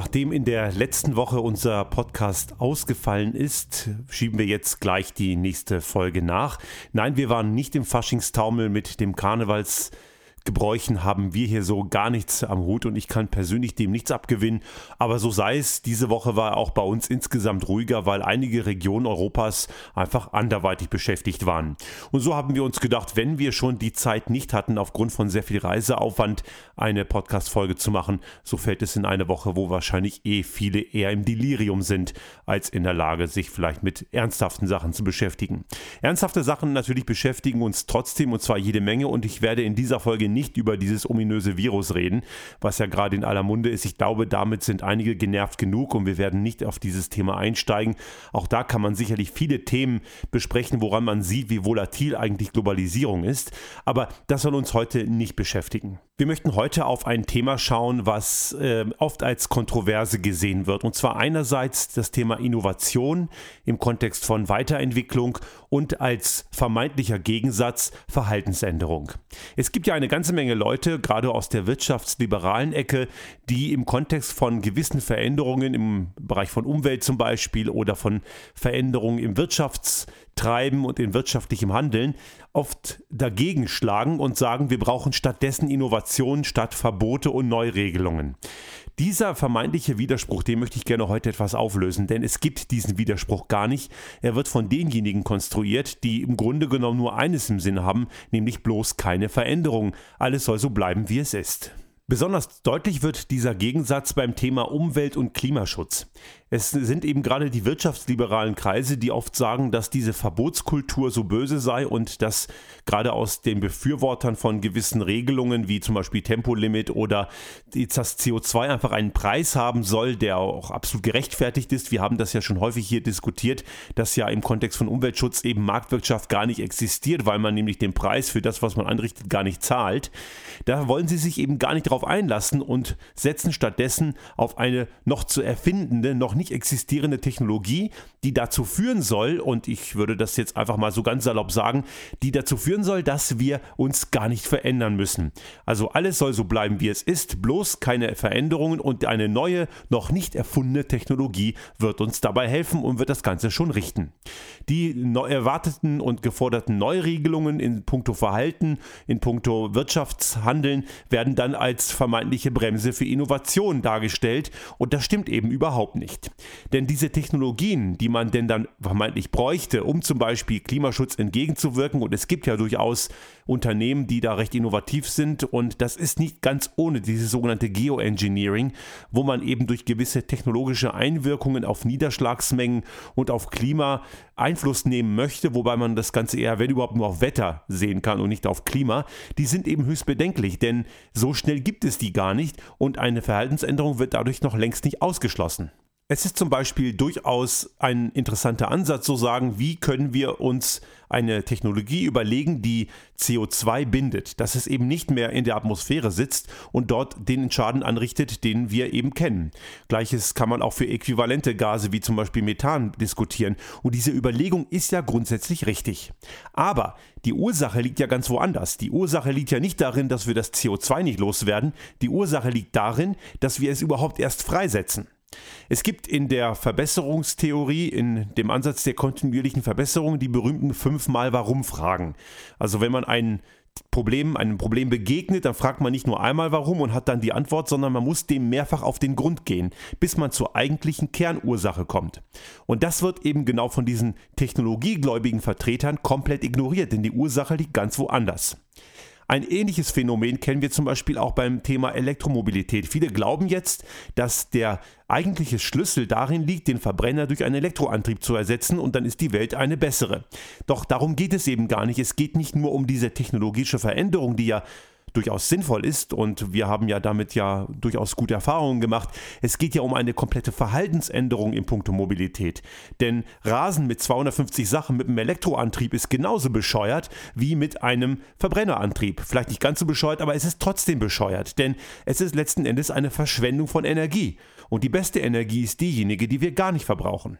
Nachdem in der letzten Woche unser Podcast ausgefallen ist, schieben wir jetzt gleich die nächste Folge nach. Nein, wir waren nicht im Faschingstaumel mit dem Karnevals Gebräuchen haben wir hier so gar nichts am Hut und ich kann persönlich dem nichts abgewinnen. Aber so sei es, diese Woche war auch bei uns insgesamt ruhiger, weil einige Regionen Europas einfach anderweitig beschäftigt waren. Und so haben wir uns gedacht, wenn wir schon die Zeit nicht hatten, aufgrund von sehr viel Reiseaufwand eine Podcast-Folge zu machen, so fällt es in eine Woche, wo wahrscheinlich eh viele eher im Delirium sind, als in der Lage, sich vielleicht mit ernsthaften Sachen zu beschäftigen. Ernsthafte Sachen natürlich beschäftigen uns trotzdem und zwar jede Menge und ich werde in dieser Folge nicht über dieses ominöse Virus reden, was ja gerade in aller Munde ist. Ich glaube, damit sind einige genervt genug und wir werden nicht auf dieses Thema einsteigen. Auch da kann man sicherlich viele Themen besprechen, woran man sieht, wie volatil eigentlich Globalisierung ist. Aber das soll uns heute nicht beschäftigen. Wir möchten heute auf ein Thema schauen, was äh, oft als Kontroverse gesehen wird. Und zwar einerseits das Thema Innovation im Kontext von Weiterentwicklung und als vermeintlicher Gegensatz Verhaltensänderung. Es gibt ja eine ganze Menge Leute, gerade aus der wirtschaftsliberalen Ecke, die im Kontext von gewissen Veränderungen im Bereich von Umwelt zum Beispiel oder von Veränderungen im Wirtschaftstreiben und in wirtschaftlichem Handeln oft dagegen schlagen und sagen, wir brauchen stattdessen Innovationen statt Verbote und Neuregelungen. Dieser vermeintliche Widerspruch, den möchte ich gerne heute etwas auflösen, denn es gibt diesen Widerspruch gar nicht. Er wird von denjenigen konstruiert, die im Grunde genommen nur eines im Sinn haben, nämlich bloß keine Veränderung. Alles soll so bleiben, wie es ist. Besonders deutlich wird dieser Gegensatz beim Thema Umwelt- und Klimaschutz. Es sind eben gerade die wirtschaftsliberalen Kreise, die oft sagen, dass diese Verbotskultur so böse sei und dass gerade aus den Befürwortern von gewissen Regelungen wie zum Beispiel Tempolimit oder das CO2 einfach einen Preis haben soll, der auch absolut gerechtfertigt ist. Wir haben das ja schon häufig hier diskutiert, dass ja im Kontext von Umweltschutz eben Marktwirtschaft gar nicht existiert, weil man nämlich den Preis für das, was man anrichtet, gar nicht zahlt. Da wollen sie sich eben gar nicht darauf einlassen und setzen stattdessen auf eine noch zu erfindende, noch nicht existierende Technologie, die dazu führen soll, und ich würde das jetzt einfach mal so ganz salopp sagen, die dazu führen soll, dass wir uns gar nicht verändern müssen. Also alles soll so bleiben, wie es ist, bloß keine Veränderungen und eine neue, noch nicht erfundene Technologie wird uns dabei helfen und wird das Ganze schon richten. Die erwarteten und geforderten Neuregelungen in puncto Verhalten, in puncto Wirtschaftshandeln werden dann als vermeintliche Bremse für Innovation dargestellt und das stimmt eben überhaupt nicht. Denn diese Technologien, die man denn dann vermeintlich bräuchte, um zum Beispiel Klimaschutz entgegenzuwirken, und es gibt ja durchaus Unternehmen, die da recht innovativ sind, und das ist nicht ganz ohne dieses sogenannte Geoengineering, wo man eben durch gewisse technologische Einwirkungen auf Niederschlagsmengen und auf Klima Einfluss nehmen möchte, wobei man das Ganze eher, wenn überhaupt, nur auf Wetter sehen kann und nicht auf Klima, die sind eben höchst bedenklich, denn so schnell gibt es die gar nicht und eine Verhaltensänderung wird dadurch noch längst nicht ausgeschlossen. Es ist zum Beispiel durchaus ein interessanter Ansatz zu sagen, wie können wir uns eine Technologie überlegen, die CO2 bindet, dass es eben nicht mehr in der Atmosphäre sitzt und dort den Schaden anrichtet, den wir eben kennen. Gleiches kann man auch für äquivalente Gase wie zum Beispiel Methan diskutieren und diese Überlegung ist ja grundsätzlich richtig. Aber die Ursache liegt ja ganz woanders. Die Ursache liegt ja nicht darin, dass wir das CO2 nicht loswerden, die Ursache liegt darin, dass wir es überhaupt erst freisetzen. Es gibt in der Verbesserungstheorie, in dem Ansatz der kontinuierlichen Verbesserung, die berühmten fünfmal Warum-Fragen. Also wenn man ein Problem, einem Problem begegnet, dann fragt man nicht nur einmal warum und hat dann die Antwort, sondern man muss dem mehrfach auf den Grund gehen, bis man zur eigentlichen Kernursache kommt. Und das wird eben genau von diesen technologiegläubigen Vertretern komplett ignoriert, denn die Ursache liegt ganz woanders. Ein ähnliches Phänomen kennen wir zum Beispiel auch beim Thema Elektromobilität. Viele glauben jetzt, dass der eigentliche Schlüssel darin liegt, den Verbrenner durch einen Elektroantrieb zu ersetzen und dann ist die Welt eine bessere. Doch darum geht es eben gar nicht. Es geht nicht nur um diese technologische Veränderung, die ja durchaus sinnvoll ist und wir haben ja damit ja durchaus gute Erfahrungen gemacht. Es geht ja um eine komplette Verhaltensänderung in puncto Mobilität. Denn Rasen mit 250 Sachen mit einem Elektroantrieb ist genauso bescheuert wie mit einem Verbrennerantrieb. Vielleicht nicht ganz so bescheuert, aber es ist trotzdem bescheuert, denn es ist letzten Endes eine Verschwendung von Energie. Und die beste Energie ist diejenige, die wir gar nicht verbrauchen.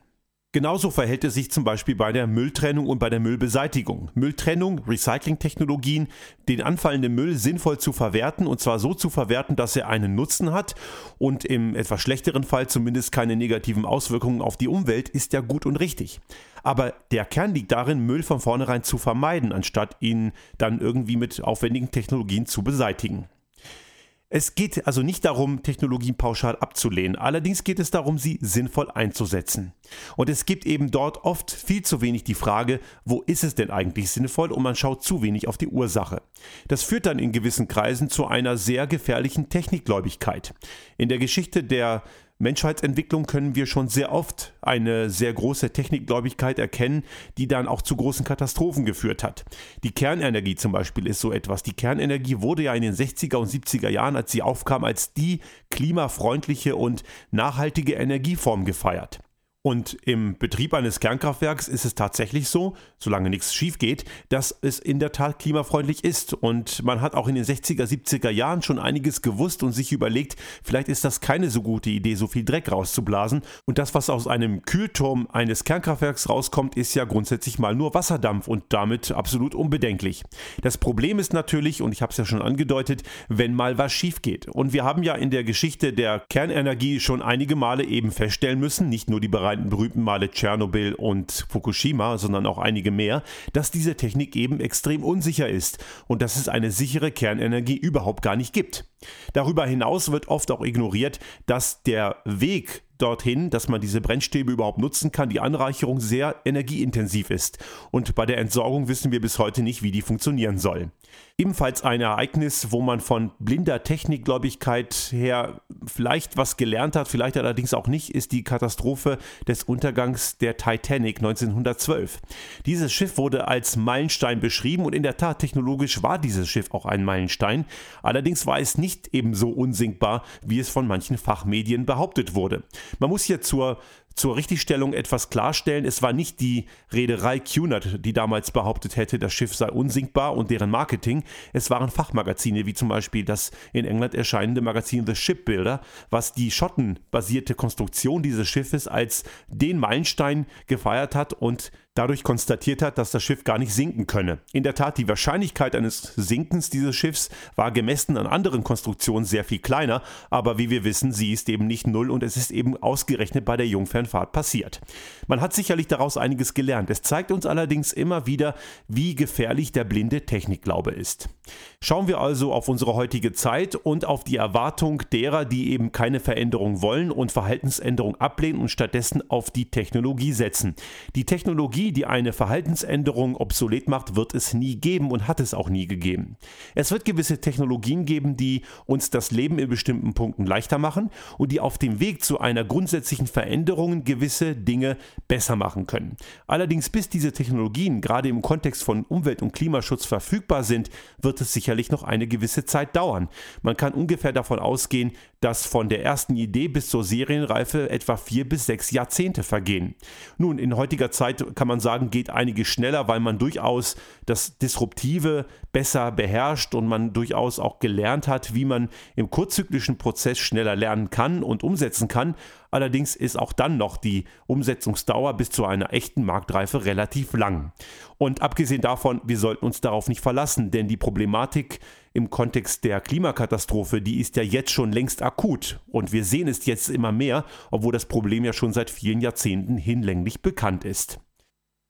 Genauso verhält es sich zum Beispiel bei der Mülltrennung und bei der Müllbeseitigung. Mülltrennung, Recyclingtechnologien, den anfallenden Müll sinnvoll zu verwerten und zwar so zu verwerten, dass er einen Nutzen hat und im etwas schlechteren Fall zumindest keine negativen Auswirkungen auf die Umwelt, ist ja gut und richtig. Aber der Kern liegt darin, Müll von vornherein zu vermeiden, anstatt ihn dann irgendwie mit aufwendigen Technologien zu beseitigen. Es geht also nicht darum, Technologien pauschal abzulehnen, allerdings geht es darum, sie sinnvoll einzusetzen. Und es gibt eben dort oft viel zu wenig die Frage, wo ist es denn eigentlich sinnvoll und man schaut zu wenig auf die Ursache. Das führt dann in gewissen Kreisen zu einer sehr gefährlichen Technikgläubigkeit. In der Geschichte der Menschheitsentwicklung können wir schon sehr oft eine sehr große Technikgläubigkeit erkennen, die dann auch zu großen Katastrophen geführt hat. Die Kernenergie zum Beispiel ist so etwas. Die Kernenergie wurde ja in den 60er und 70er Jahren, als sie aufkam, als die klimafreundliche und nachhaltige Energieform gefeiert. Und im Betrieb eines Kernkraftwerks ist es tatsächlich so, solange nichts schief geht, dass es in der Tat klimafreundlich ist. Und man hat auch in den 60er, 70er Jahren schon einiges gewusst und sich überlegt, vielleicht ist das keine so gute Idee, so viel Dreck rauszublasen. Und das, was aus einem Kühlturm eines Kernkraftwerks rauskommt, ist ja grundsätzlich mal nur Wasserdampf und damit absolut unbedenklich. Das Problem ist natürlich, und ich habe es ja schon angedeutet, wenn mal was schief geht. Und wir haben ja in der Geschichte der Kernenergie schon einige Male eben feststellen müssen, nicht nur die Bereiche, berühmten Male Tschernobyl und Fukushima, sondern auch einige mehr, dass diese Technik eben extrem unsicher ist und dass es eine sichere Kernenergie überhaupt gar nicht gibt. Darüber hinaus wird oft auch ignoriert, dass der Weg dorthin, dass man diese Brennstäbe überhaupt nutzen kann, die Anreicherung sehr energieintensiv ist. Und bei der Entsorgung wissen wir bis heute nicht, wie die funktionieren soll. Ebenfalls ein Ereignis, wo man von blinder Technikgläubigkeit her vielleicht was gelernt hat, vielleicht allerdings auch nicht, ist die Katastrophe des Untergangs der Titanic 1912. Dieses Schiff wurde als Meilenstein beschrieben und in der Tat technologisch war dieses Schiff auch ein Meilenstein. Allerdings war es nicht ebenso unsinkbar, wie es von manchen Fachmedien behauptet wurde. Man muss hier zur zur Richtigstellung etwas klarstellen. Es war nicht die Reederei Cunard, die damals behauptet hätte, das Schiff sei unsinkbar und deren Marketing. Es waren Fachmagazine, wie zum Beispiel das in England erscheinende Magazin The Shipbuilder, was die schottenbasierte Konstruktion dieses Schiffes als den Meilenstein gefeiert hat und dadurch konstatiert hat, dass das Schiff gar nicht sinken könne. In der Tat, die Wahrscheinlichkeit eines Sinkens dieses Schiffs war gemessen an anderen Konstruktionen sehr viel kleiner, aber wie wir wissen, sie ist eben nicht null und es ist eben ausgerechnet bei der Jungfernfahrt passiert. Man hat sicherlich daraus einiges gelernt. Es zeigt uns allerdings immer wieder, wie gefährlich der blinde Technikglaube ist. Schauen wir also auf unsere heutige Zeit und auf die Erwartung derer, die eben keine Veränderung wollen und Verhaltensänderung ablehnen und stattdessen auf die Technologie setzen. Die Technologie Technologie, die eine Verhaltensänderung obsolet macht, wird es nie geben und hat es auch nie gegeben. Es wird gewisse Technologien geben, die uns das Leben in bestimmten Punkten leichter machen und die auf dem Weg zu einer grundsätzlichen Veränderung gewisse Dinge besser machen können. Allerdings bis diese Technologien gerade im Kontext von Umwelt- und Klimaschutz verfügbar sind, wird es sicherlich noch eine gewisse Zeit dauern. Man kann ungefähr davon ausgehen, dass von der ersten Idee bis zur Serienreife etwa vier bis sechs Jahrzehnte vergehen. Nun, in heutiger Zeit kann man sagen, geht einiges schneller, weil man durchaus das Disruptive besser beherrscht und man durchaus auch gelernt hat, wie man im kurzzyklischen Prozess schneller lernen kann und umsetzen kann. Allerdings ist auch dann noch die Umsetzungsdauer bis zu einer echten Marktreife relativ lang. Und abgesehen davon, wir sollten uns darauf nicht verlassen, denn die Problematik im Kontext der Klimakatastrophe, die ist ja jetzt schon längst akut. Und wir sehen es jetzt immer mehr, obwohl das Problem ja schon seit vielen Jahrzehnten hinlänglich bekannt ist.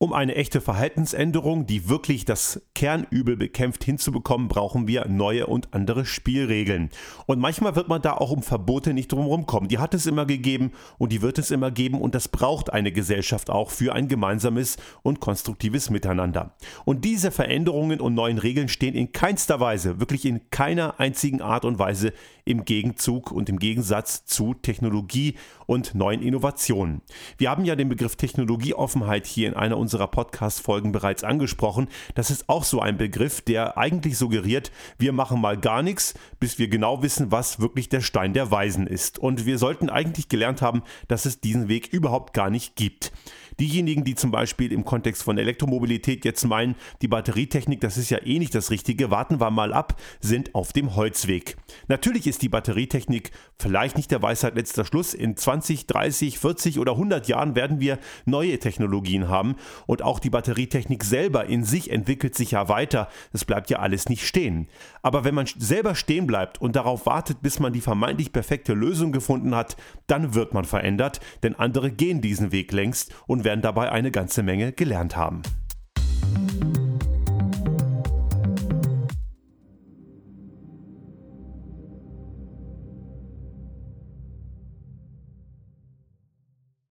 Um eine echte Verhaltensänderung, die wirklich das Kernübel bekämpft, hinzubekommen, brauchen wir neue und andere Spielregeln. Und manchmal wird man da auch um Verbote nicht drumherum kommen. Die hat es immer gegeben und die wird es immer geben und das braucht eine Gesellschaft auch für ein gemeinsames und konstruktives Miteinander. Und diese Veränderungen und neuen Regeln stehen in keinster Weise, wirklich in keiner einzigen Art und Weise im Gegenzug und im Gegensatz zu Technologie und neuen Innovationen. Wir haben ja den Begriff Technologieoffenheit hier in einer unserer Podcast-Folgen bereits angesprochen. Das ist auch so ein Begriff, der eigentlich suggeriert, wir machen mal gar nichts, bis wir genau wissen, was wirklich der Stein der Weisen ist. Und wir sollten eigentlich gelernt haben, dass es diesen Weg überhaupt gar nicht gibt. Diejenigen, die zum Beispiel im Kontext von Elektromobilität jetzt meinen, die Batterietechnik, das ist ja eh nicht das Richtige, warten wir mal ab, sind auf dem Holzweg. Natürlich ist die Batterietechnik vielleicht nicht der Weisheit letzter Schluss. In 20, 30, 40 oder 100 Jahren werden wir neue Technologien haben und auch die Batterietechnik selber in sich entwickelt sich ja weiter. Es bleibt ja alles nicht stehen. Aber wenn man selber stehen bleibt und darauf wartet, bis man die vermeintlich perfekte Lösung gefunden hat, dann wird man verändert, denn andere gehen diesen Weg längst und werden dabei eine ganze Menge gelernt haben.